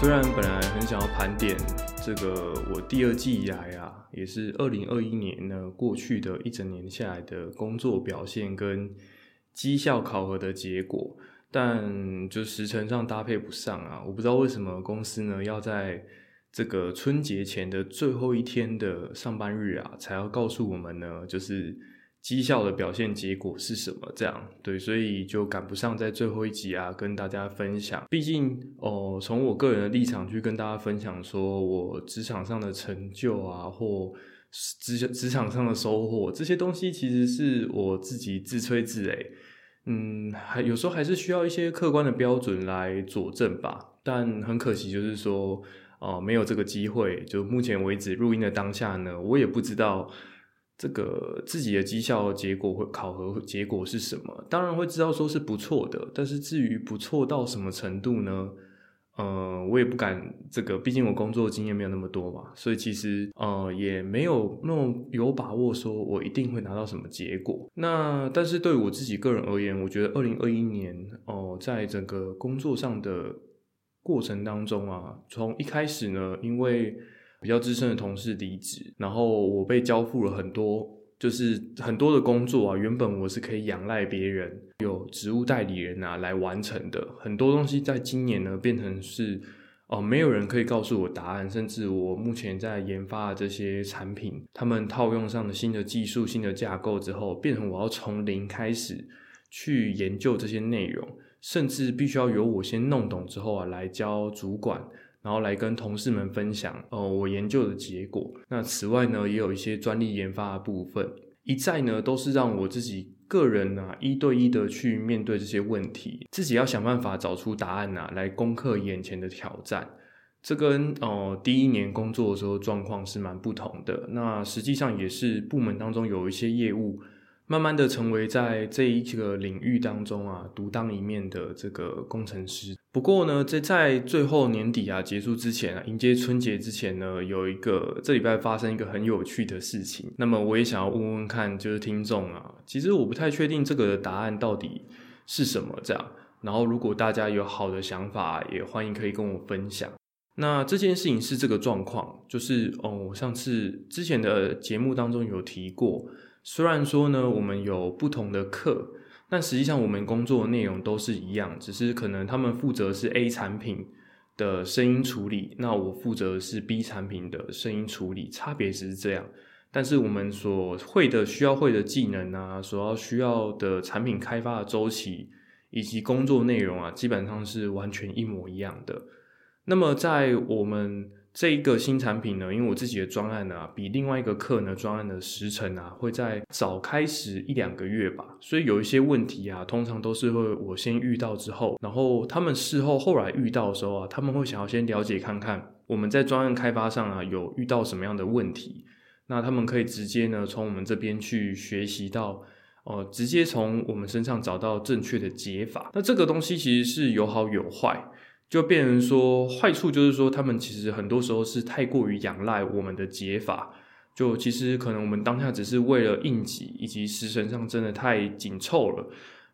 虽然本来很想要盘点这个我第二季以来啊，也是二零二一年呢过去的一整年下来的工作表现跟绩效考核的结果，但就时程上搭配不上啊，我不知道为什么公司呢要在这个春节前的最后一天的上班日啊，才要告诉我们呢，就是。绩效的表现结果是什么？这样对，所以就赶不上在最后一集啊，跟大家分享。毕竟哦，从我个人的立场去跟大家分享，说我职场上的成就啊，或职职场上的收获这些东西，其实是我自己自吹自擂。嗯，还有时候还是需要一些客观的标准来佐证吧。但很可惜，就是说哦，没有这个机会。就目前为止录音的当下呢，我也不知道。这个自己的绩效结果会考核结果是什么？当然会知道说是不错的，但是至于不错到什么程度呢？呃，我也不敢这个，毕竟我工作经验没有那么多嘛，所以其实呃也没有那么有把握说我一定会拿到什么结果。那但是对我自己个人而言，我觉得二零二一年哦，在整个工作上的过程当中啊，从一开始呢，因为比较资深的同事离职，然后我被交付了很多，就是很多的工作啊。原本我是可以仰赖别人，有职务代理人啊来完成的。很多东西在今年呢，变成是哦，没有人可以告诉我答案，甚至我目前在研发的这些产品，他们套用上的新的技术、新的架构之后，变成我要从零开始去研究这些内容，甚至必须要由我先弄懂之后啊，来教主管。然后来跟同事们分享，哦，我研究的结果。那此外呢，也有一些专利研发的部分，一再呢都是让我自己个人啊一对一的去面对这些问题，自己要想办法找出答案呐，来攻克眼前的挑战。这跟哦第一年工作的时候状况是蛮不同的。那实际上也是部门当中有一些业务。慢慢的成为在这一个领域当中啊独当一面的这个工程师。不过呢，在在最后年底啊结束之前啊，迎接春节之前呢，有一个这礼拜发生一个很有趣的事情。那么我也想要问问看，就是听众啊，其实我不太确定这个答案到底是什么这样。然后如果大家有好的想法，也欢迎可以跟我分享。那这件事情是这个状况，就是哦，上次之前的节目当中有提过。虽然说呢，我们有不同的课，但实际上我们工作内容都是一样，只是可能他们负责是 A 产品的声音处理，那我负责是 B 产品的声音处理，差别只是这样。但是我们所会的、需要会的技能啊，所要需要的产品开发的周期以及工作内容啊，基本上是完全一模一样的。那么在我们这一个新产品呢，因为我自己的专案呢，比另外一个课呢专案的时程啊，会在早开始一两个月吧，所以有一些问题啊，通常都是会我先遇到之后，然后他们事后后来遇到的时候啊，他们会想要先了解看看我们在专案开发上啊有遇到什么样的问题，那他们可以直接呢从我们这边去学习到，哦，直接从我们身上找到正确的解法。那这个东西其实是有好有坏。就变成说，坏处就是说，他们其实很多时候是太过于仰赖我们的解法。就其实可能我们当下只是为了应急，以及时程上真的太紧凑了，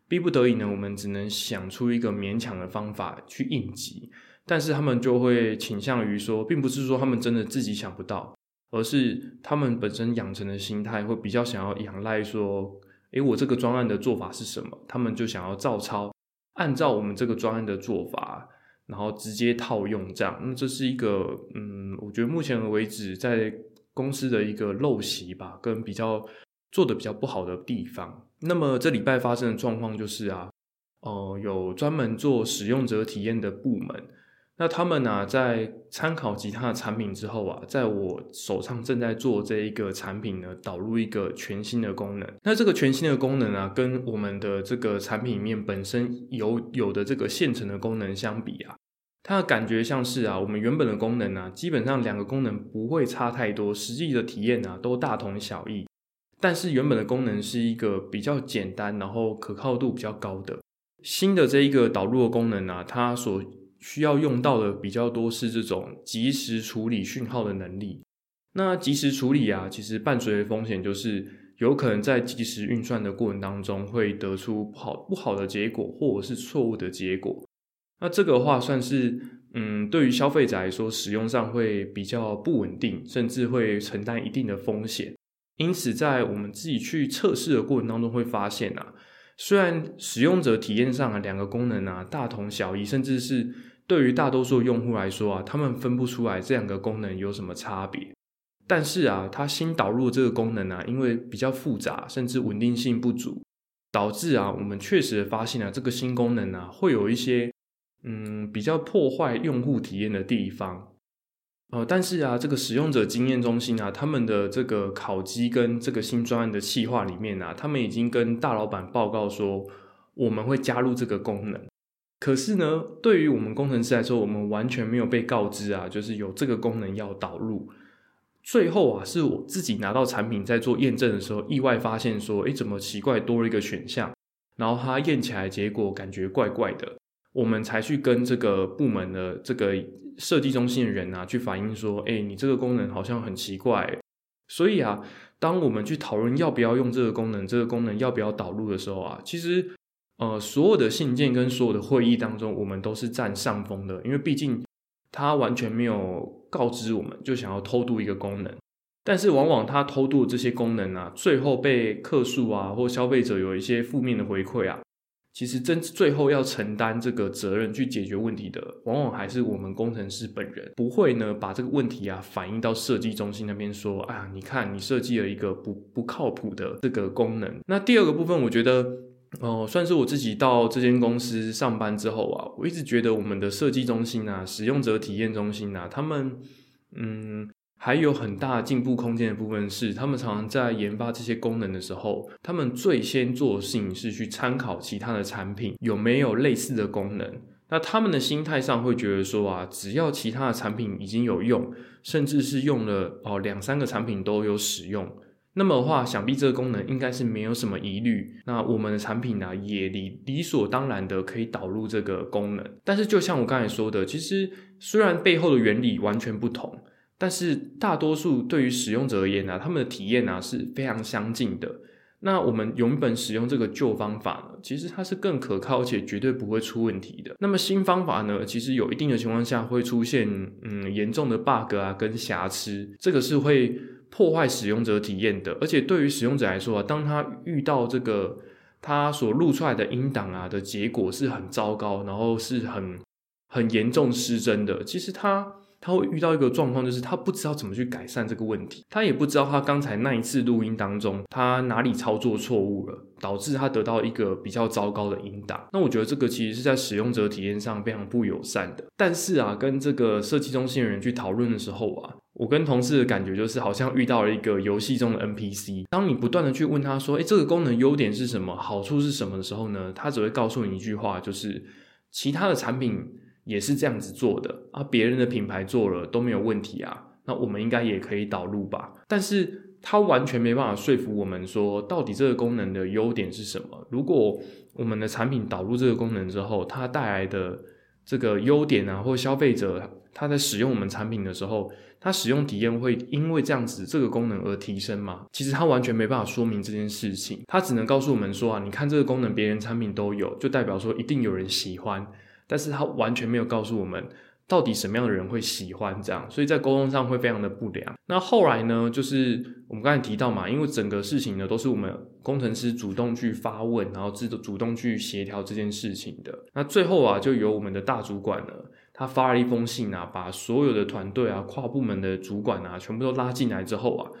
逼不得已呢，我们只能想出一个勉强的方法去应急。但是他们就会倾向于说，并不是说他们真的自己想不到，而是他们本身养成的心态会比较想要仰赖说，诶，我这个专案的做法是什么？他们就想要照抄，按照我们这个专案的做法。然后直接套用这样，那这是一个嗯，我觉得目前为止在公司的一个陋习吧，跟比较做的比较不好的地方。那么这礼拜发生的状况就是啊，哦，有专门做使用者体验的部门。那他们呢，在参考其他的产品之后啊，在我手上正在做这一个产品呢，导入一个全新的功能。那这个全新的功能啊，跟我们的这个产品里面本身有有的这个现成的功能相比啊，它的感觉像是啊，我们原本的功能啊，基本上两个功能不会差太多，实际的体验啊都大同小异。但是原本的功能是一个比较简单，然后可靠度比较高的。新的这一个导入的功能啊，它所需要用到的比较多是这种及时处理讯号的能力。那及时处理啊，其实伴随的风险就是有可能在及时运算的过程当中会得出不好不好的结果，或者是错误的结果。那这个话算是，嗯，对于消费者来说，使用上会比较不稳定，甚至会承担一定的风险。因此，在我们自己去测试的过程当中，会发现啊，虽然使用者体验上啊，两个功能啊大同小异，甚至是对于大多数用户来说啊，他们分不出来这两个功能有什么差别。但是啊，它新导入这个功能啊，因为比较复杂，甚至稳定性不足，导致啊，我们确实发现啊，这个新功能啊，会有一些嗯比较破坏用户体验的地方。呃，但是啊，这个使用者经验中心啊，他们的这个考绩跟这个新专案的企划里面啊，他们已经跟大老板报告说，我们会加入这个功能。可是呢，对于我们工程师来说，我们完全没有被告知啊，就是有这个功能要导入。最后啊，是我自己拿到产品在做验证的时候，意外发现说，哎，怎么奇怪多了一个选项？然后它验起来结果感觉怪怪的。我们才去跟这个部门的这个设计中心的人啊，去反映说，哎，你这个功能好像很奇怪。所以啊，当我们去讨论要不要用这个功能，这个功能要不要导入的时候啊，其实呃，所有的信件跟所有的会议当中，我们都是占上风的，因为毕竟他完全没有告知我们，就想要偷渡一个功能。但是往往他偷渡这些功能啊，最后被客诉啊，或消费者有一些负面的回馈啊。其实真最后要承担这个责任去解决问题的，往往还是我们工程师本人，不会呢把这个问题啊反映到设计中心那边说，啊，你看你设计了一个不不靠谱的这个功能。那第二个部分，我觉得哦，算是我自己到这间公司上班之后啊，我一直觉得我们的设计中心啊、使用者体验中心啊，他们嗯。还有很大进步空间的部分是，他们常常在研发这些功能的时候，他们最先做的事情是去参考其他的产品有没有类似的功能。那他们的心态上会觉得说啊，只要其他的产品已经有用，甚至是用了哦两三个产品都有使用，那么的话，想必这个功能应该是没有什么疑虑。那我们的产品呢，也理理所当然的可以导入这个功能。但是就像我刚才说的，其实虽然背后的原理完全不同。但是大多数对于使用者而言呢，他们的体验呢是非常相近的。那我们原本使用这个旧方法呢，其实它是更可靠且绝对不会出问题的。那么新方法呢，其实有一定的情况下会出现嗯严重的 bug 啊跟瑕疵，这个是会破坏使用者体验的。而且对于使用者来说啊，当他遇到这个他所录出来的音档啊的结果是很糟糕，然后是很很严重失真的，其实他。他会遇到一个状况，就是他不知道怎么去改善这个问题，他也不知道他刚才那一次录音当中他哪里操作错误了，导致他得到一个比较糟糕的音档。那我觉得这个其实是在使用者体验上非常不友善的。但是啊，跟这个设计中心的人去讨论的时候啊，我跟同事的感觉就是好像遇到了一个游戏中的 NPC。当你不断的去问他说：“诶，这个功能优点是什么？好处是什么？”的时候呢，他只会告诉你一句话，就是其他的产品。也是这样子做的啊，别人的品牌做了都没有问题啊，那我们应该也可以导入吧？但是它完全没办法说服我们说，到底这个功能的优点是什么？如果我们的产品导入这个功能之后，它带来的这个优点啊，或消费者他在使用我们产品的时候，他使用体验会因为这样子这个功能而提升吗？其实他完全没办法说明这件事情，他只能告诉我们说啊，你看这个功能别人产品都有，就代表说一定有人喜欢。但是他完全没有告诉我们到底什么样的人会喜欢这样，所以在沟通上会非常的不良。那后来呢，就是我们刚才提到嘛，因为整个事情呢都是我们工程师主动去发问，然后自主动去协调这件事情的。那最后啊，就由我们的大主管呢，他发了一封信啊，把所有的团队啊、跨部门的主管啊，全部都拉进来之后啊，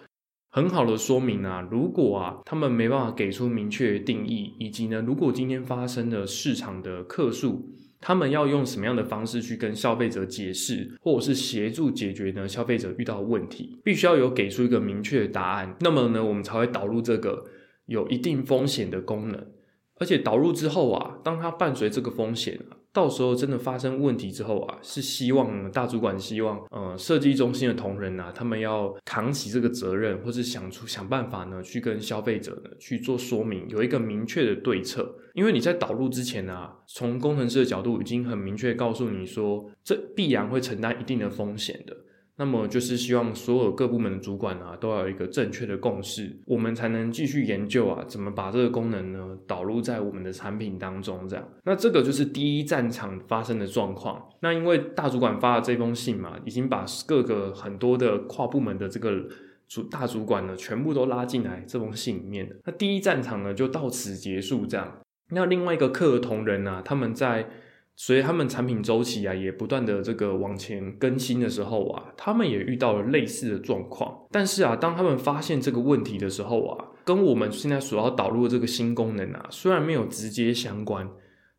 很好的说明啊，如果啊他们没办法给出明确的定义，以及呢，如果今天发生的市场的客数。他们要用什么样的方式去跟消费者解释，或者是协助解决呢？消费者遇到的问题，必须要有给出一个明确的答案。那么呢，我们才会导入这个有一定风险的功能。而且导入之后啊，当它伴随这个风险啊，到时候真的发生问题之后啊，是希望大主管希望，呃，设计中心的同仁啊，他们要扛起这个责任，或是想出想办法呢，去跟消费者呢去做说明，有一个明确的对策。因为你在导入之前啊，从工程师的角度已经很明确告诉你说，这必然会承担一定的风险的。那么就是希望所有各部门的主管啊，都要有一个正确的共识，我们才能继续研究啊，怎么把这个功能呢导入在我们的产品当中。这样，那这个就是第一战场发生的状况。那因为大主管发了这封信嘛，已经把各个很多的跨部门的这个主大主管呢，全部都拉进来这封信里面。那第一战场呢，就到此结束。这样，那另外一个客同仁呢，他们在。所以他们产品周期啊，也不断的这个往前更新的时候啊，他们也遇到了类似的状况。但是啊，当他们发现这个问题的时候啊，跟我们现在所要导入的这个新功能啊，虽然没有直接相关，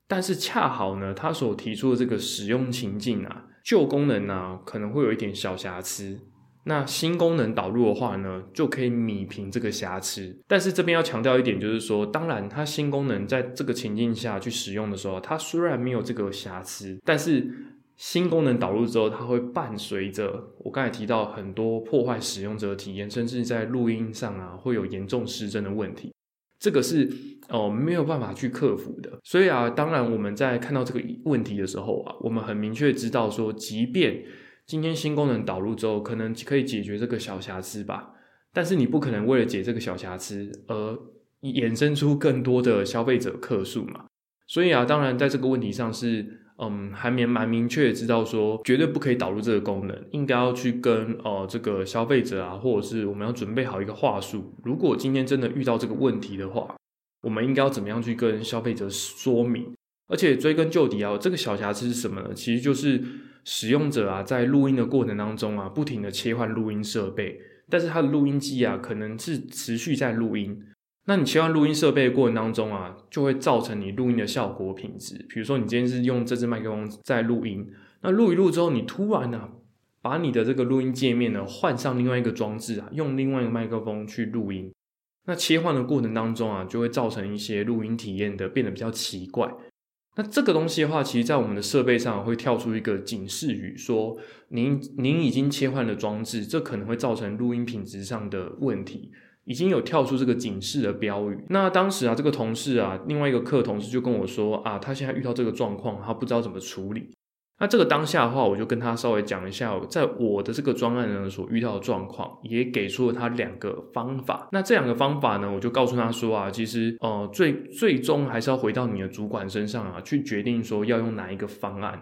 但是恰好呢，他所提出的这个使用情境啊，旧功能呢，可能会有一点小瑕疵。那新功能导入的话呢，就可以弥平这个瑕疵。但是这边要强调一点，就是说，当然它新功能在这个情境下去使用的时候，它虽然没有这个瑕疵，但是新功能导入之后，它会伴随着我刚才提到很多破坏使用者体验，甚至在录音上啊会有严重失真的问题。这个是哦没有办法去克服的。所以啊，当然我们在看到这个问题的时候啊，我们很明确知道说，即便今天新功能导入之后，可能可以解决这个小瑕疵吧，但是你不可能为了解这个小瑕疵而衍生出更多的消费者客数嘛。所以啊，当然在这个问题上是，嗯，还蛮蛮明确知道说，绝对不可以导入这个功能，应该要去跟呃这个消费者啊，或者是我们要准备好一个话术。如果今天真的遇到这个问题的话，我们应该要怎么样去跟消费者说明？而且追根究底啊，这个小瑕疵是什么呢？其实就是使用者啊，在录音的过程当中啊，不停的切换录音设备，但是他的录音机啊，可能是持续在录音。那你切换录音设备的过程当中啊，就会造成你录音的效果品质。比如说，你今天是用这支麦克风在录音，那录一录之后，你突然呢，把你的这个录音界面呢换上另外一个装置啊，用另外一个麦克风去录音，那切换的过程当中啊，就会造成一些录音体验的变得比较奇怪。那这个东西的话，其实，在我们的设备上会跳出一个警示语，说您您已经切换了装置，这可能会造成录音品质上的问题，已经有跳出这个警示的标语。那当时啊，这个同事啊，另外一个课同事就跟我说啊，他现在遇到这个状况，他不知道怎么处理。那这个当下的话，我就跟他稍微讲一下，在我的这个专案呢所遇到的状况，也给出了他两个方法。那这两个方法呢，我就告诉他说啊，其实呃最最终还是要回到你的主管身上啊，去决定说要用哪一个方案。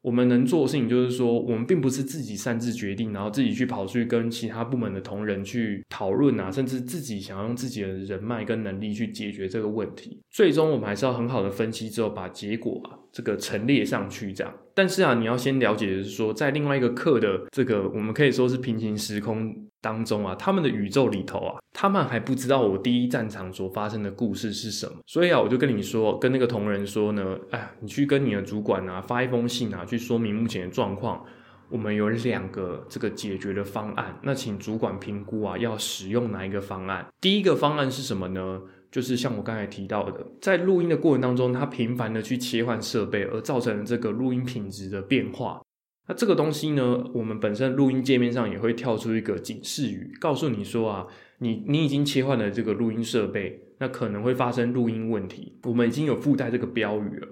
我们能做的事情就是说，我们并不是自己擅自决定，然后自己去跑去跟其他部门的同仁去讨论啊，甚至自己想要用自己的人脉跟能力去解决这个问题。最终，我们还是要很好的分析之后，把结果啊这个陈列上去，这样。但是啊，你要先了解的是说，在另外一个课的这个，我们可以说是平行时空当中啊，他们的宇宙里头啊，他们还不知道我第一战场所发生的故事是什么。所以啊，我就跟你说，跟那个同仁说呢，哎，你去跟你的主管啊发一封信啊，去说明目前的状况。我们有两个这个解决的方案，那请主管评估啊，要使用哪一个方案？第一个方案是什么呢？就是像我刚才提到的，在录音的过程当中，它频繁的去切换设备，而造成这个录音品质的变化。那这个东西呢，我们本身录音界面上也会跳出一个警示语，告诉你说啊，你你已经切换了这个录音设备，那可能会发生录音问题。我们已经有附带这个标语了，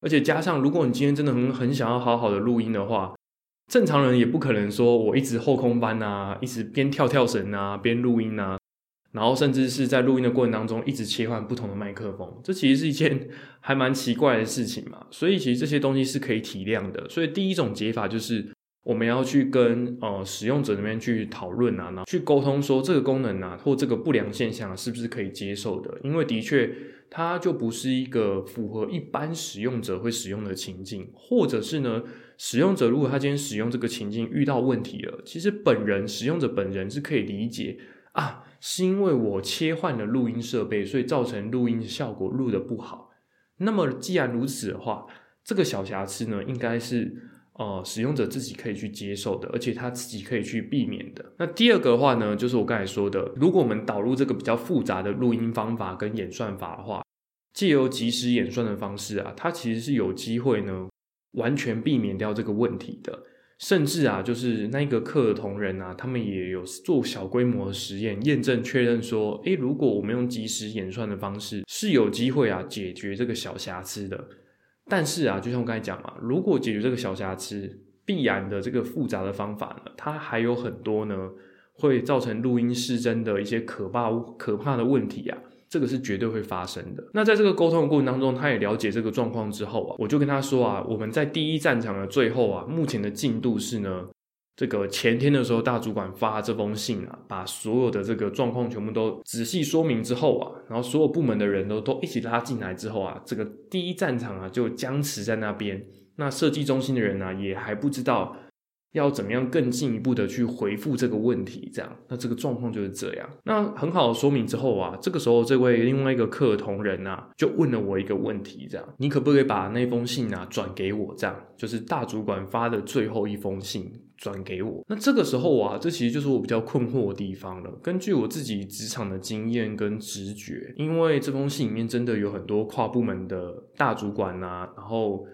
而且加上，如果你今天真的很很想要好好的录音的话，正常人也不可能说我一直后空翻啊，一直边跳跳绳啊，边录音啊。然后甚至是在录音的过程当中，一直切换不同的麦克风，这其实是一件 还蛮奇怪的事情嘛。所以其实这些东西是可以体谅的。所以第一种解法就是我们要去跟呃使用者那边去讨论啊，然后去沟通说这个功能啊或这个不良现象是不是可以接受的。因为的确它就不是一个符合一般使用者会使用的情境，或者是呢使用者如果他今天使用这个情境遇到问题了，其实本人使用者本人是可以理解啊。是因为我切换了录音设备，所以造成录音效果录的不好。那么既然如此的话，这个小瑕疵呢，应该是呃使用者自己可以去接受的，而且他自己可以去避免的。那第二个的话呢，就是我刚才说的，如果我们导入这个比较复杂的录音方法跟演算法的话，借由即时演算的方式啊，它其实是有机会呢完全避免掉这个问题的。甚至啊，就是那个课的同仁啊，他们也有做小规模的实验，验证确认说，诶，如果我们用即时演算的方式，是有机会啊解决这个小瑕疵的。但是啊，就像我刚才讲嘛，如果解决这个小瑕疵，必然的这个复杂的方法呢，它还有很多呢，会造成录音失真的一些可怕可怕的问题啊，这个是绝对会发生的。那在这个沟通的过程当中，他也了解这个状况之后啊，我就跟他说啊，我们在第一战场的最后啊，目前的进度是呢。这个前天的时候，大主管发这封信啊，把所有的这个状况全部都仔细说明之后啊，然后所有部门的人都都一起拉进来之后啊，这个第一战场啊就僵持在那边。那设计中心的人呢，也还不知道。要怎么样更进一步的去回复这个问题？这样，那这个状况就是这样。那很好的说明之后啊，这个时候这位另外一个客同仁啊，就问了我一个问题：这样，你可不可以把那封信啊转给我？这样，就是大主管发的最后一封信转给我。那这个时候啊，这其实就是我比较困惑的地方了。根据我自己职场的经验跟直觉，因为这封信里面真的有很多跨部门的大主管啊，然后。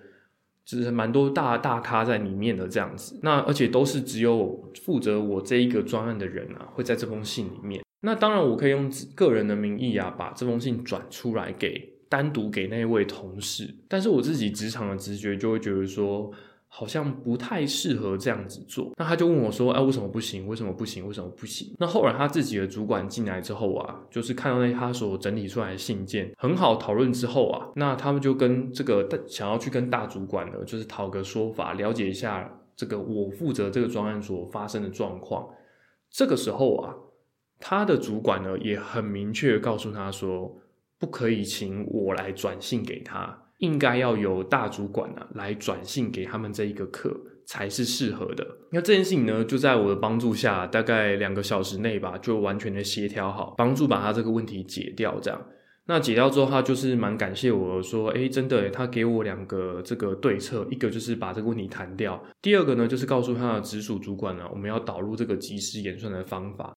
就是蛮多大大咖在里面的这样子，那而且都是只有负责我这一个专案的人啊，会在这封信里面。那当然，我可以用个人的名义啊，把这封信转出来给单独给那位同事，但是我自己职场的直觉就会觉得说。好像不太适合这样子做，那他就问我说：“哎，为什么不行？为什么不行？为什么不行？”那后来他自己的主管进来之后啊，就是看到那他所整理出来的信件，很好讨论之后啊，那他们就跟这个想要去跟大主管呢，就是讨个说法，了解一下这个我负责这个专案所发生的状况。这个时候啊，他的主管呢也很明确告诉他说，不可以请我来转信给他。应该要由大主管呢来转信给他们这一个课才是适合的。那这件事情呢，就在我的帮助下，大概两个小时内吧，就完全的协调好，帮助把他这个问题解掉。这样，那解掉之后，他就是蛮感谢我说，哎，真的，他给我两个这个对策，一个就是把这个问题谈掉，第二个呢，就是告诉他的直属主管呢，我们要导入这个即时演算的方法。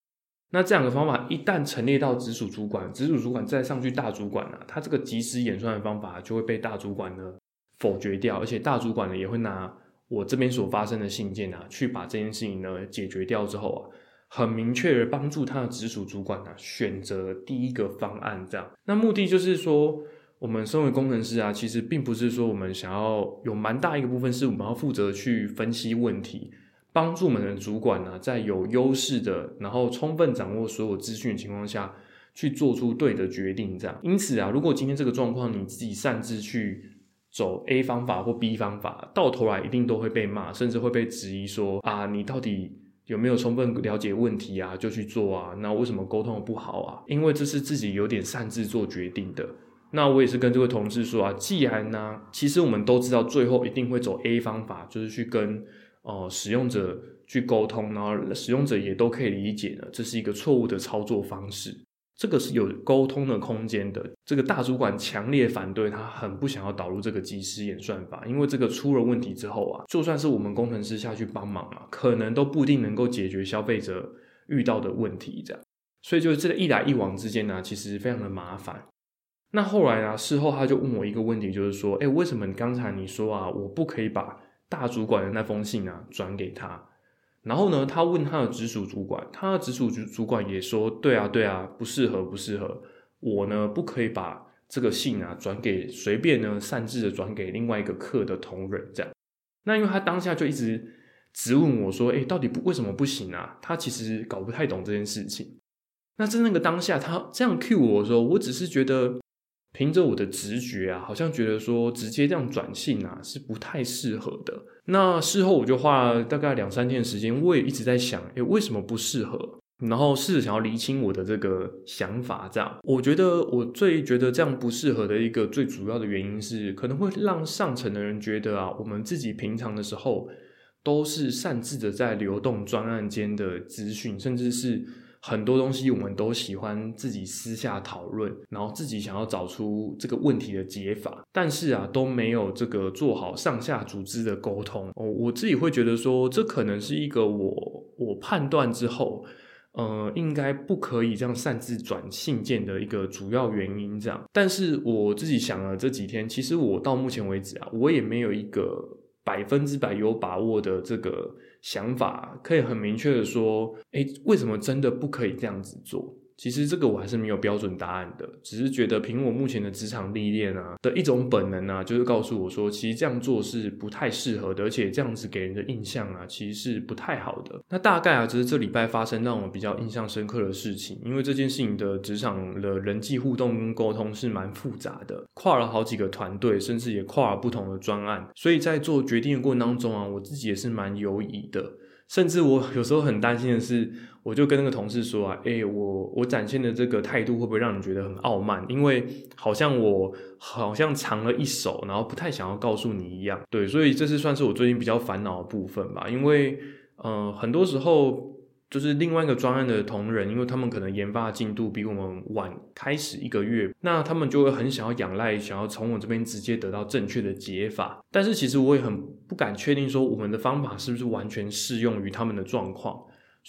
那这两个方法一旦陈列到直属主管，直属主管再上去大主管呢，他这个即时演算的方法就会被大主管呢否决掉，而且大主管呢也会拿我这边所发生的信件啊，去把这件事情呢解决掉之后啊，很明确的帮助他的直属主管啊选择第一个方案，这样。那目的就是说，我们身为工程师啊，其实并不是说我们想要有蛮大一个部分是我们要负责去分析问题。帮助我们的主管呢，在有优势的，然后充分掌握所有资讯的情况下，去做出对的决定。这样，因此啊，如果今天这个状况你自己擅自去走 A 方法或 B 方法，到头来一定都会被骂，甚至会被质疑说啊，你到底有没有充分了解问题啊？就去做啊？那为什么沟通不好啊？因为这是自己有点擅自做决定的。那我也是跟这位同事说啊，既然呢，其实我们都知道最后一定会走 A 方法，就是去跟。哦，使用者去沟通，然后使用者也都可以理解的，这是一个错误的操作方式。这个是有沟通的空间的。这个大主管强烈反对，他很不想要导入这个即时演算法，因为这个出了问题之后啊，就算是我们工程师下去帮忙啊，可能都不一定能够解决消费者遇到的问题。这样，所以就是这个一来一往之间呢，其实非常的麻烦。那后来啊，事后他就问我一个问题，就是说，哎，为什么你刚才你说啊，我不可以把大主管的那封信啊，转给他，然后呢，他问他的直属主管，他的直属主主管也说，对啊，对啊，不适合，不适合。我呢，不可以把这个信啊转给随便呢擅自的转给另外一个课的同仁这样。那因为他当下就一直质问我说，哎，到底不为什么不行啊？他其实搞不太懂这件事情。那在那个当下，他这样 cue 我说，我只是觉得。凭着我的直觉啊，好像觉得说直接这样转信啊是不太适合的。那事后我就花了大概两三天时间，我也一直在想，诶，为什么不适合？然后试着想要厘清我的这个想法。这样，我觉得我最觉得这样不适合的一个最主要的原因是，可能会让上层的人觉得啊，我们自己平常的时候都是擅自的在流动专案间的资讯，甚至是。很多东西我们都喜欢自己私下讨论，然后自己想要找出这个问题的解法，但是啊都没有这个做好上下组织的沟通。哦，我自己会觉得说，这可能是一个我我判断之后，呃，应该不可以这样擅自转信件的一个主要原因。这样，但是我自己想了这几天，其实我到目前为止啊，我也没有一个。百分之百有把握的这个想法，可以很明确的说，哎，为什么真的不可以这样子做？其实这个我还是没有标准答案的，只是觉得凭我目前的职场历练啊的一种本能啊，就是告诉我说，其实这样做是不太适合的，而且这样子给人的印象啊，其实是不太好的。那大概啊，只是这礼拜发生让我比较印象深刻的事情，因为这件事情的职场的人际互动跟沟通是蛮复杂的，跨了好几个团队，甚至也跨了不同的专案，所以在做决定的过程当中啊，我自己也是蛮犹疑的。甚至我有时候很担心的是，我就跟那个同事说啊，哎，我我展现的这个态度会不会让你觉得很傲慢？因为好像我好像藏了一手，然后不太想要告诉你一样。对，所以这是算是我最近比较烦恼的部分吧。因为，呃，很多时候。就是另外一个专案的同仁，因为他们可能研发进度比我们晚开始一个月，那他们就会很想要仰赖，想要从我这边直接得到正确的解法。但是其实我也很不敢确定说我们的方法是不是完全适用于他们的状况。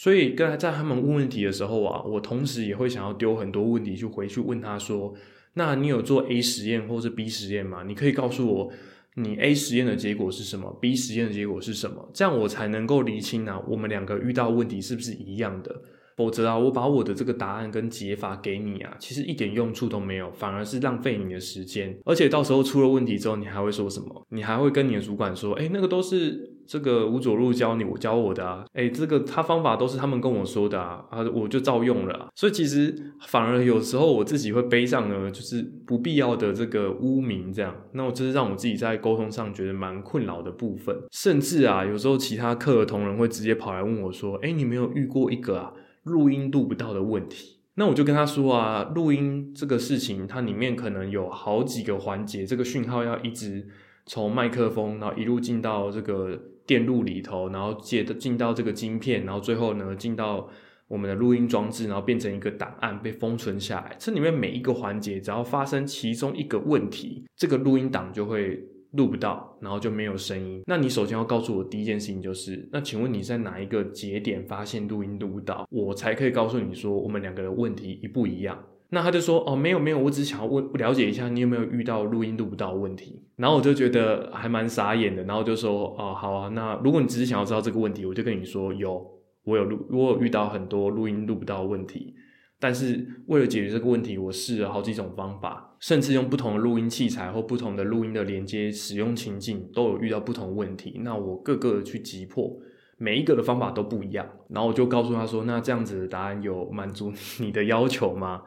所以，跟在他们问问题的时候啊，我同时也会想要丢很多问题，就回去问他说：“那你有做 A 实验或是 B 实验吗？你可以告诉我。”你 A 实验的结果是什么？B 实验的结果是什么？这样我才能够厘清啊，我们两个遇到问题是不是一样的？否则啊，我把我的这个答案跟解法给你啊，其实一点用处都没有，反而是浪费你的时间。而且到时候出了问题之后，你还会说什么？你还会跟你的主管说：“哎，那个都是这个吴佐路教你，我教我的啊。”哎，这个他方法都是他们跟我说的啊，啊，我就照用了。所以其实反而有时候我自己会背上呢，就是不必要的这个污名，这样，那我就是让我自己在沟通上觉得蛮困扰的部分。甚至啊，有时候其他课的同仁会直接跑来问我说：“哎，你没有遇过一个啊？”录音录不到的问题，那我就跟他说啊，录音这个事情，它里面可能有好几个环节，这个讯号要一直从麦克风，然后一路进到这个电路里头，然后接的进到这个晶片，然后最后呢进到我们的录音装置，然后变成一个档案被封存下来。这里面每一个环节，只要发生其中一个问题，这个录音档就会。录不到，然后就没有声音。那你首先要告诉我第一件事情就是，那请问你在哪一个节点发现录音录不到，我才可以告诉你说我们两个的问题一不一样。那他就说哦，没有没有，我只是想要问了解一下你有没有遇到录音录不到的问题。然后我就觉得还蛮傻眼的，然后就说哦好啊，那如果你只是想要知道这个问题，我就跟你说有，我有录，我有遇到很多录音录不到的问题。但是为了解决这个问题，我试了好几种方法，甚至用不同的录音器材或不同的录音的连接使用情境，都有遇到不同问题。那我各个去击破，每一个的方法都不一样。然后我就告诉他说：“那这样子的答案有满足 你的要求吗？”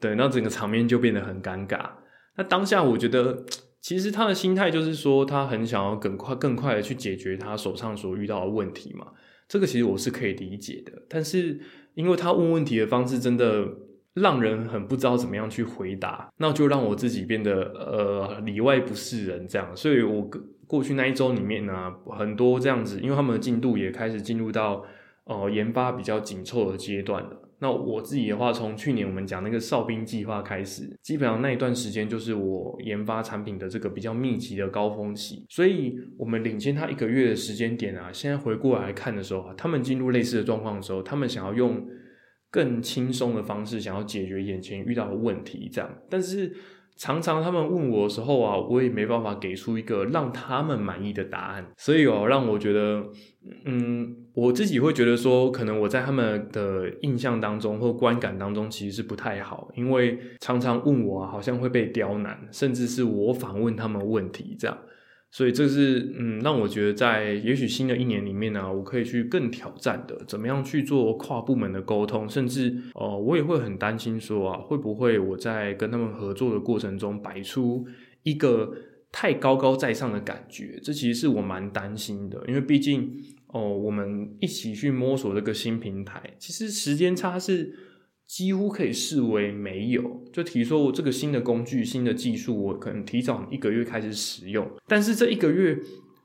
对，那整个场面就变得很尴尬。那当下我觉得，其实他的心态就是说，他很想要更快、更快的去解决他手上所遇到的问题嘛。这个其实我是可以理解的，但是。因为他问问题的方式真的让人很不知道怎么样去回答，那就让我自己变得呃里外不是人这样。所以我过去那一周里面呢，很多这样子，因为他们的进度也开始进入到呃研发比较紧凑的阶段了。那我自己的话，从去年我们讲那个哨兵计划开始，基本上那一段时间就是我研发产品的这个比较密集的高峰期。所以我们领先他一个月的时间点啊，现在回过来看的时候啊，他们进入类似的状况的时候，他们想要用更轻松的方式，想要解决眼前遇到的问题，这样，但是。常常他们问我的时候啊，我也没办法给出一个让他们满意的答案，所以哦，让我觉得，嗯，我自己会觉得说，可能我在他们的印象当中或观感当中其实是不太好，因为常常问我啊，好像会被刁难，甚至是我反问他们问题这样。所以这是嗯，让我觉得在也许新的一年里面呢，我可以去更挑战的，怎么样去做跨部门的沟通，甚至哦，我也会很担心说啊，会不会我在跟他们合作的过程中摆出一个太高高在上的感觉？这其实是我蛮担心的，因为毕竟哦，我们一起去摸索这个新平台，其实时间差是。几乎可以视为没有。就提说，我这个新的工具、新的技术，我可能提早一个月开始使用。但是这一个月，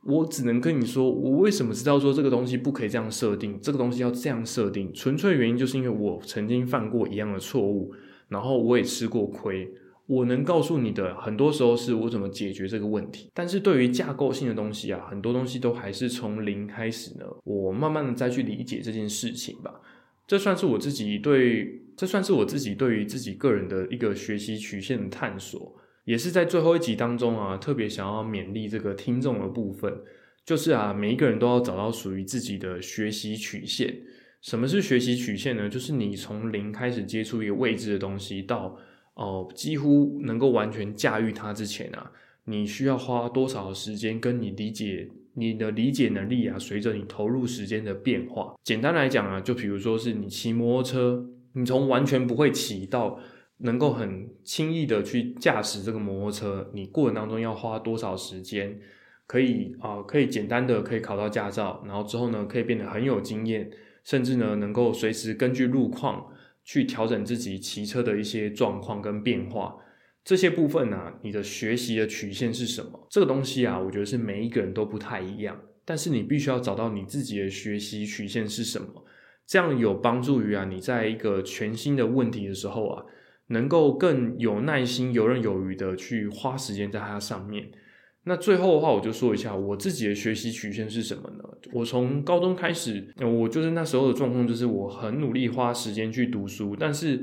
我只能跟你说，我为什么知道说这个东西不可以这样设定，这个东西要这样设定？纯粹原因就是因为我曾经犯过一样的错误，然后我也吃过亏。我能告诉你的，很多时候是我怎么解决这个问题。但是对于架构性的东西啊，很多东西都还是从零开始呢。我慢慢的再去理解这件事情吧。这算是我自己对。这算是我自己对于自己个人的一个学习曲线的探索，也是在最后一集当中啊，特别想要勉励这个听众的部分，就是啊，每一个人都要找到属于自己的学习曲线。什么是学习曲线呢？就是你从零开始接触一个未知的东西，到哦几乎能够完全驾驭它之前啊，你需要花多少时间？跟你理解你的理解能力啊，随着你投入时间的变化。简单来讲啊，就比如说是你骑摩托车，你从完全不会骑到能够很轻易的去驾驶这个摩托车，你过程当中要花多少时间？可以啊，可以简单的可以考到驾照，然后之后呢，可以变得很有经验。甚至呢，能够随时根据路况去调整自己骑车的一些状况跟变化，这些部分呢，你的学习的曲线是什么？这个东西啊，我觉得是每一个人都不太一样，但是你必须要找到你自己的学习曲线是什么，这样有帮助于啊，你在一个全新的问题的时候啊，能够更有耐心、游刃有余的去花时间在它上面。那最后的话，我就说一下我自己的学习曲线是什么呢？我从高中开始，我就是那时候的状况，就是我很努力花时间去读书，但是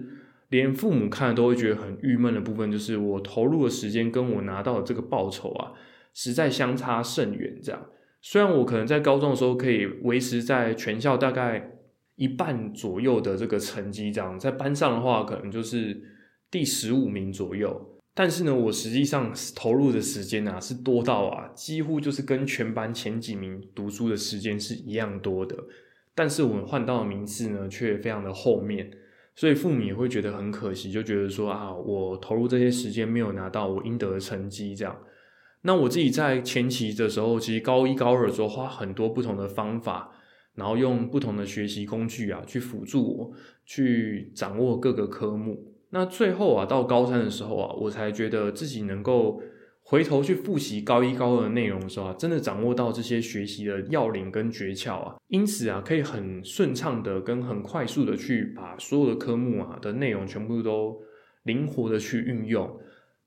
连父母看都会觉得很郁闷的部分，就是我投入的时间跟我拿到的这个报酬啊，实在相差甚远。这样，虽然我可能在高中的时候可以维持在全校大概一半左右的这个成绩，这样在班上的话，可能就是第十五名左右。但是呢，我实际上投入的时间啊，是多到啊，几乎就是跟全班前几名读书的时间是一样多的。但是我们换到的名次呢，却非常的后面，所以父母也会觉得很可惜，就觉得说啊，我投入这些时间没有拿到我应得的成绩，这样。那我自己在前期的时候，其实高一高二的时候，花很多不同的方法，然后用不同的学习工具啊，去辅助我去掌握各个科目。那最后啊，到高三的时候啊，我才觉得自己能够回头去复习高一高二的内容的时候啊，真的掌握到这些学习的要领跟诀窍啊，因此啊，可以很顺畅的跟很快速的去把所有的科目啊的内容全部都灵活的去运用。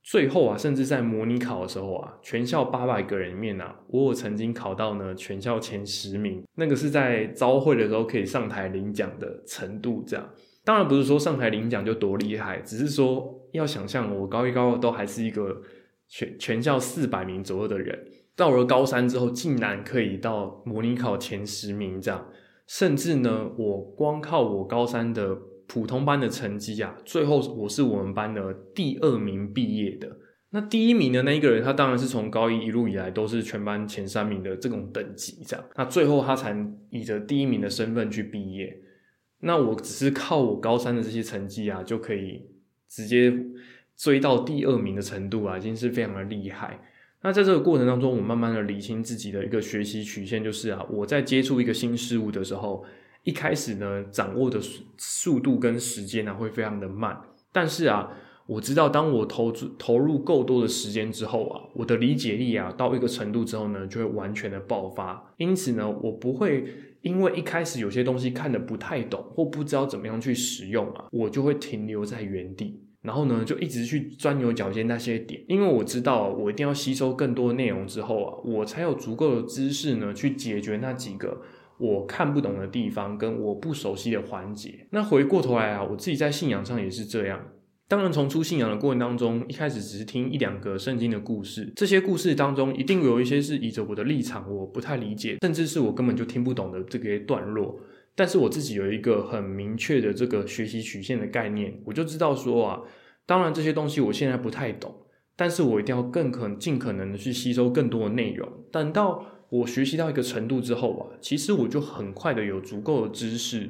最后啊，甚至在模拟考的时候啊，全校八百个人里面啊，我有曾经考到呢全校前十名，那个是在招会的时候可以上台领奖的程度，这样。当然不是说上台领奖就多厉害，只是说要想象我高一高二都还是一个全全校四百名左右的人，到了高三之后竟然可以到模拟考前十名这样，甚至呢，我光靠我高三的普通班的成绩啊，最后我是我们班的第二名毕业的。那第一名的那一个人，他当然是从高一一路以来都是全班前三名的这种等级这样，那最后他才以着第一名的身份去毕业。那我只是靠我高三的这些成绩啊，就可以直接追到第二名的程度啊，已经是非常的厉害。那在这个过程当中，我慢慢的理清自己的一个学习曲线，就是啊，我在接触一个新事物的时候，一开始呢，掌握的速度跟时间呢会非常的慢，但是啊，我知道当我投投入够多的时间之后啊，我的理解力啊到一个程度之后呢，就会完全的爆发。因此呢，我不会。因为一开始有些东西看的不太懂，或不知道怎么样去使用啊，我就会停留在原地，然后呢，就一直去钻牛角尖那些点。因为我知道，我一定要吸收更多的内容之后啊，我才有足够的知识呢，去解决那几个我看不懂的地方跟我不熟悉的环节。那回过头来啊，我自己在信仰上也是这样。当然，从出信仰的过程当中，一开始只是听一两个圣经的故事，这些故事当中一定有一些是以着我的立场，我不太理解，甚至是我根本就听不懂的这个段落。但是我自己有一个很明确的这个学习曲线的概念，我就知道说啊，当然这些东西我现在不太懂，但是我一定要更可尽可能的去吸收更多的内容。等到我学习到一个程度之后啊，其实我就很快的有足够的知识，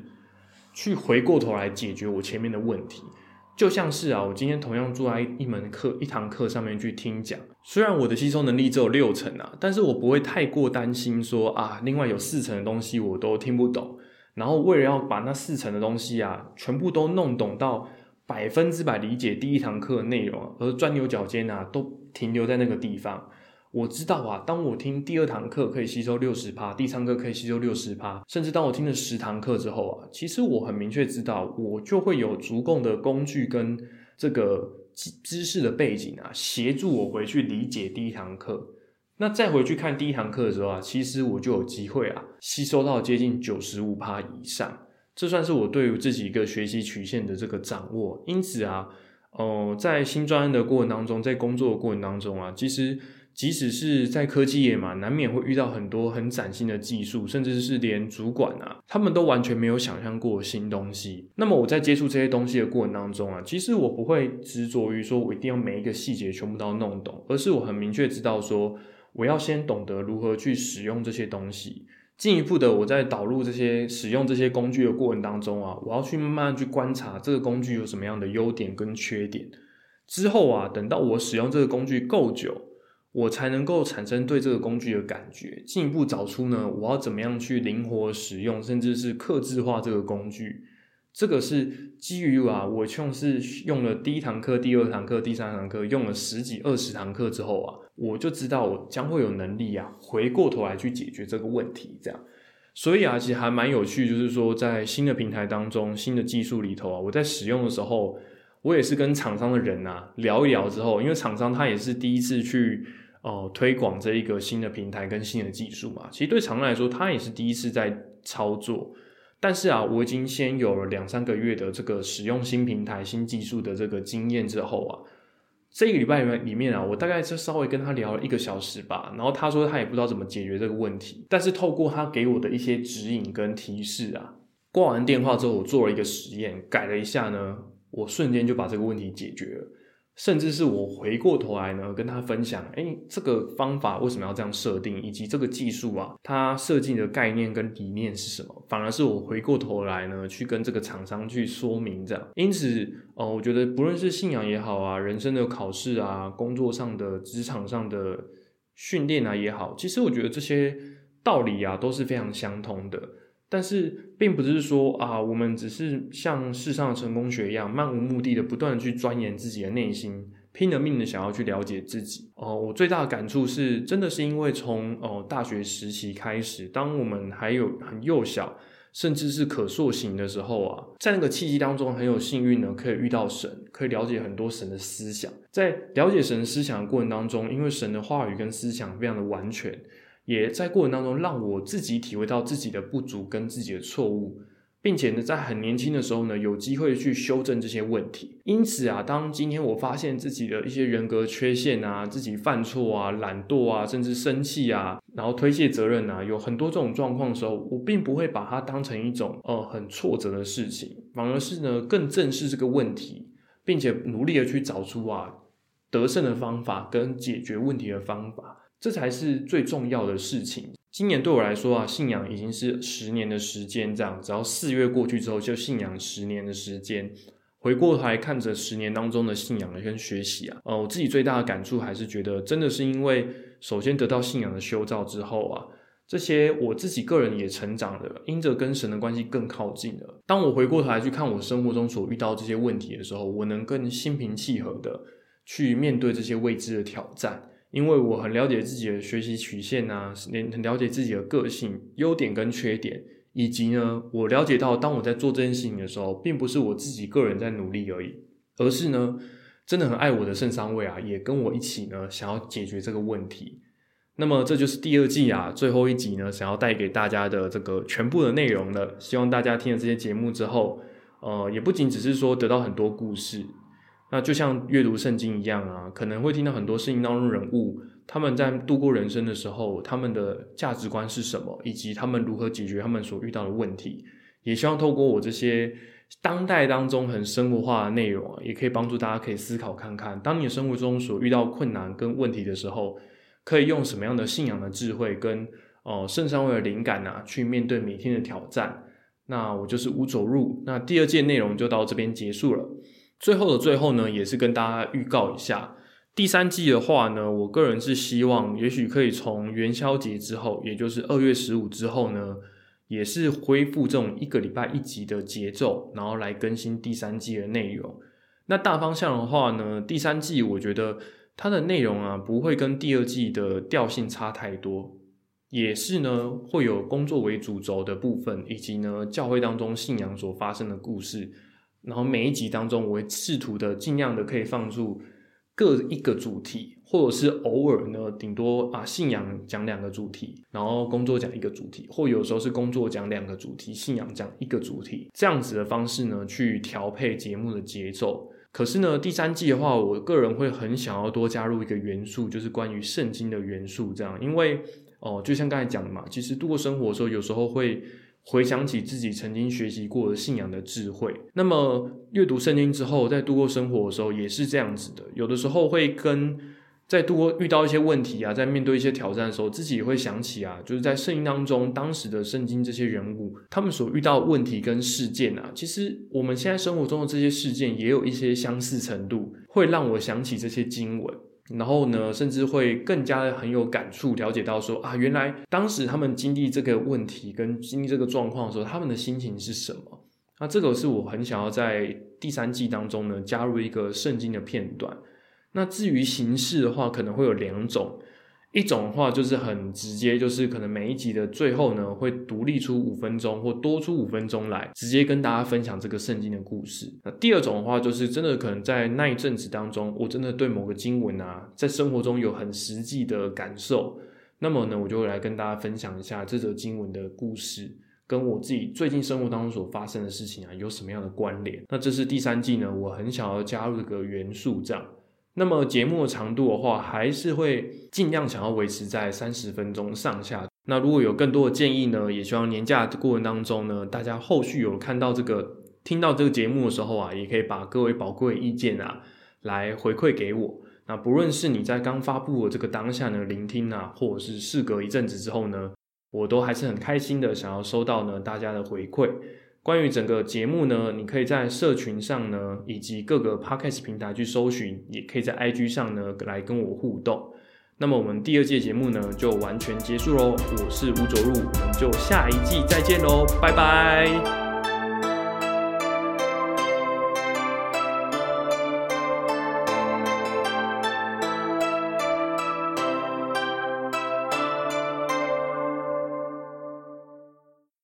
去回过头来解决我前面的问题。就像是啊，我今天同样坐在一门课、一堂课上面去听讲，虽然我的吸收能力只有六成啊，但是我不会太过担心说啊，另外有四成的东西我都听不懂，然后为了要把那四成的东西啊，全部都弄懂到百分之百理解第一堂课的内容，而钻牛角尖啊，都停留在那个地方。我知道啊，当我听第二堂课可以吸收六十趴，第三课可以吸收六十趴，甚至当我听了十堂课之后啊，其实我很明确知道，我就会有足够的工具跟这个知识的背景啊，协助我回去理解第一堂课。那再回去看第一堂课的时候啊，其实我就有机会啊，吸收到接近九十五趴以上。这算是我对于自己一个学习曲线的这个掌握。因此啊，哦，在新专案的过程当中，在工作的过程当中啊，其实。即使是在科技业嘛，难免会遇到很多很崭新的技术，甚至是连主管啊，他们都完全没有想象过新东西。那么我在接触这些东西的过程当中啊，其实我不会执着于说我一定要每一个细节全部都要弄懂，而是我很明确知道说，我要先懂得如何去使用这些东西。进一步的，我在导入这些使用这些工具的过程当中啊，我要去慢慢去观察这个工具有什么样的优点跟缺点。之后啊，等到我使用这个工具够久。我才能够产生对这个工具的感觉，进一步找出呢，我要怎么样去灵活使用，甚至是克制化这个工具。这个是基于啊，我像是用了第一堂课、第二堂课、第三堂课，用了十几、二十堂课之后啊，我就知道我将会有能力啊，回过头来去解决这个问题。这样，所以啊，其实还蛮有趣，就是说在新的平台当中、新的技术里头啊，我在使用的时候，我也是跟厂商的人啊聊一聊之后，因为厂商他也是第一次去。哦，推广这一个新的平台跟新的技术嘛，其实对常来说，他也是第一次在操作。但是啊，我已经先有了两三个月的这个使用新平台、新技术的这个经验之后啊，这个礼拜里面里面啊，我大概就稍微跟他聊了一个小时吧。然后他说他也不知道怎么解决这个问题，但是透过他给我的一些指引跟提示啊，挂完电话之后，我做了一个实验，改了一下呢，我瞬间就把这个问题解决了。甚至是我回过头来呢，跟他分享，哎，这个方法为什么要这样设定，以及这个技术啊，它设计的概念跟理念是什么？反而是我回过头来呢，去跟这个厂商去说明这样。因此，呃，我觉得不论是信仰也好啊，人生的考试啊，工作上的、职场上的训练啊也好，其实我觉得这些道理啊都是非常相通的。但是，并不是说啊，我们只是像世上的成功学一样，漫无目的的不断的去钻研自己的内心，拼了命的想要去了解自己。哦，我最大的感触是，真的是因为从哦大学时期开始，当我们还有很幼小，甚至是可塑型的时候啊，在那个契机当中，很有幸运呢，可以遇到神，可以了解很多神的思想。在了解神思想的过程当中，因为神的话语跟思想非常的完全。也在过程当中，让我自己体会到自己的不足跟自己的错误，并且呢，在很年轻的时候呢，有机会去修正这些问题。因此啊，当今天我发现自己的一些人格缺陷啊，自己犯错啊、懒惰啊，甚至生气啊，然后推卸责任啊，有很多这种状况的时候，我并不会把它当成一种呃很挫折的事情，反而是呢更正视这个问题，并且努力的去找出啊得胜的方法跟解决问题的方法。这才是最重要的事情。今年对我来说啊，信仰已经是十年的时间，这样，只要四月过去之后，就信仰十年的时间。回过头来看着十年当中的信仰跟学习啊，呃，我自己最大的感触还是觉得，真的是因为首先得到信仰的修造之后啊，这些我自己个人也成长了，因着跟神的关系更靠近了。当我回过头来去看我生活中所遇到这些问题的时候，我能更心平气和的去面对这些未知的挑战。因为我很了解自己的学习曲线啊，连很了解自己的个性、优点跟缺点，以及呢，我了解到当我在做这件事情的时候，并不是我自己个人在努力而已，而是呢，真的很爱我的圣三位啊，也跟我一起呢，想要解决这个问题。那么这就是第二季啊，最后一集呢，想要带给大家的这个全部的内容了。希望大家听了这些节目之后，呃，也不仅只是说得到很多故事。那就像阅读圣经一样啊，可能会听到很多圣经当中人物他们在度过人生的时候，他们的价值观是什么，以及他们如何解决他们所遇到的问题。也希望透过我这些当代当中很生活化的内容啊，也可以帮助大家可以思考看看，当你生活中所遇到困难跟问题的时候，可以用什么样的信仰的智慧跟哦圣上位的灵感啊，去面对每天的挑战。那我就是吴走入，那第二件内容就到这边结束了。最后的最后呢，也是跟大家预告一下，第三季的话呢，我个人是希望，也许可以从元宵节之后，也就是二月十五之后呢，也是恢复这种一个礼拜一集的节奏，然后来更新第三季的内容。那大方向的话呢，第三季我觉得它的内容啊，不会跟第二季的调性差太多，也是呢会有工作为主轴的部分，以及呢教会当中信仰所发生的故事。然后每一集当中，我会试图的尽量的可以放出各一个主题，或者是偶尔呢，顶多啊信仰讲两个主题，然后工作讲一个主题，或有时候是工作讲两个主题，信仰讲一个主题，这样子的方式呢，去调配节目的节奏。可是呢，第三季的话，我个人会很想要多加入一个元素，就是关于圣经的元素，这样，因为哦，就像刚才讲的嘛，其实度过生活的时候，有时候会回想起自己曾经学习过的信仰的智慧。那么阅读圣经之后，在度过生活的时候，也是这样子的，有的时候会跟。在多遇到一些问题啊，在面对一些挑战的时候，自己也会想起啊，就是在圣经当中，当时的圣经这些人物，他们所遇到问题跟事件啊，其实我们现在生活中的这些事件也有一些相似程度，会让我想起这些经文，然后呢，甚至会更加的很有感触，了解到说啊，原来当时他们经历这个问题跟经历这个状况的时候，他们的心情是什么？那这个是我很想要在第三季当中呢，加入一个圣经的片段。那至于形式的话，可能会有两种，一种的话就是很直接，就是可能每一集的最后呢，会独立出五分钟或多出五分钟来，直接跟大家分享这个圣经的故事。那第二种的话，就是真的可能在那一阵子当中，我真的对某个经文啊，在生活中有很实际的感受，那么呢，我就会来跟大家分享一下这则经文的故事，跟我自己最近生活当中所发生的事情啊，有什么样的关联？那这是第三季呢，我很想要加入这个元素，这样。那么节目的长度的话，还是会尽量想要维持在三十分钟上下。那如果有更多的建议呢，也希望年假的过程当中呢，大家后续有看到这个、听到这个节目的时候啊，也可以把各位宝贵意见啊来回馈给我。那不论是你在刚发布的这个当下呢聆听啊，或者是事隔一阵子之后呢，我都还是很开心的，想要收到呢大家的回馈。关于整个节目呢，你可以在社群上呢，以及各个 podcast 平台去搜寻，也可以在 IG 上呢来跟我互动。那么我们第二届节目呢就完全结束喽，我是吴卓入，我们就下一季再见喽，拜拜。